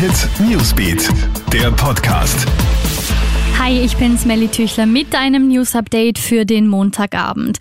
Hit Newsbeat, der Podcast. Hi, ich bin Smelly Tüchler mit einem News Update für den Montagabend.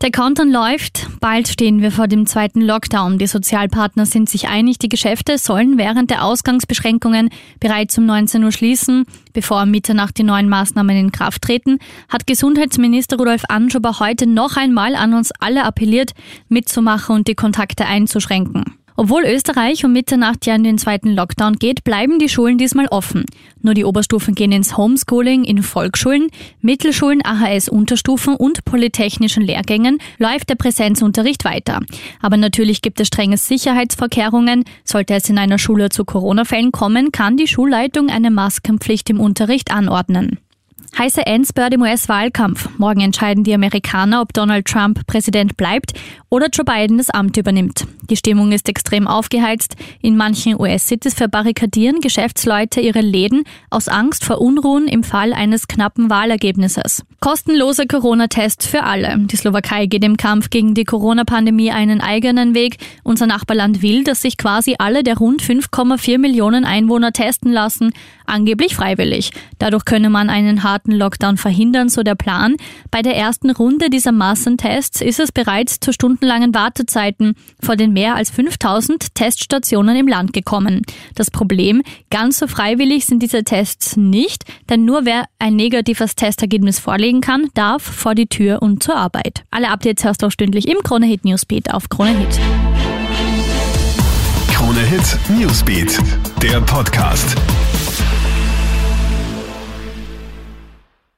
Der Countdown läuft. Bald stehen wir vor dem zweiten Lockdown. Die Sozialpartner sind sich einig, die Geschäfte sollen während der Ausgangsbeschränkungen bereits um 19 Uhr schließen. Bevor Mitternacht die neuen Maßnahmen in Kraft treten, hat Gesundheitsminister Rudolf Anschober heute noch einmal an uns alle appelliert, mitzumachen und die Kontakte einzuschränken. Obwohl Österreich um Mitternacht ja in den zweiten Lockdown geht, bleiben die Schulen diesmal offen. Nur die Oberstufen gehen ins Homeschooling in Volksschulen, Mittelschulen, AHS-Unterstufen und polytechnischen Lehrgängen läuft der Präsenzunterricht weiter. Aber natürlich gibt es strenge Sicherheitsvorkehrungen. Sollte es in einer Schule zu Corona-Fällen kommen, kann die Schulleitung eine Maskenpflicht im Unterricht anordnen. Heiße Endspurt im US-Wahlkampf. Morgen entscheiden die Amerikaner, ob Donald Trump Präsident bleibt oder Joe Biden das Amt übernimmt. Die Stimmung ist extrem aufgeheizt. In manchen US-Cities verbarrikadieren Geschäftsleute ihre Läden aus Angst vor Unruhen im Fall eines knappen Wahlergebnisses. Kostenlose Corona-Tests für alle. Die Slowakei geht im Kampf gegen die Corona-Pandemie einen eigenen Weg. Unser Nachbarland will, dass sich quasi alle der rund 5,4 Millionen Einwohner testen lassen, angeblich freiwillig. Dadurch könne man einen harten harten Lockdown verhindern, so der Plan. Bei der ersten Runde dieser Massentests ist es bereits zu stundenlangen Wartezeiten vor den mehr als 5000 Teststationen im Land gekommen. Das Problem, ganz so freiwillig sind diese Tests nicht, denn nur wer ein negatives Testergebnis vorlegen kann, darf vor die Tür und zur Arbeit. Alle Updates hörst du auch stündlich im Kronehit Newsbeat auf Kronehit. Kronehit Newsbeat, der Podcast.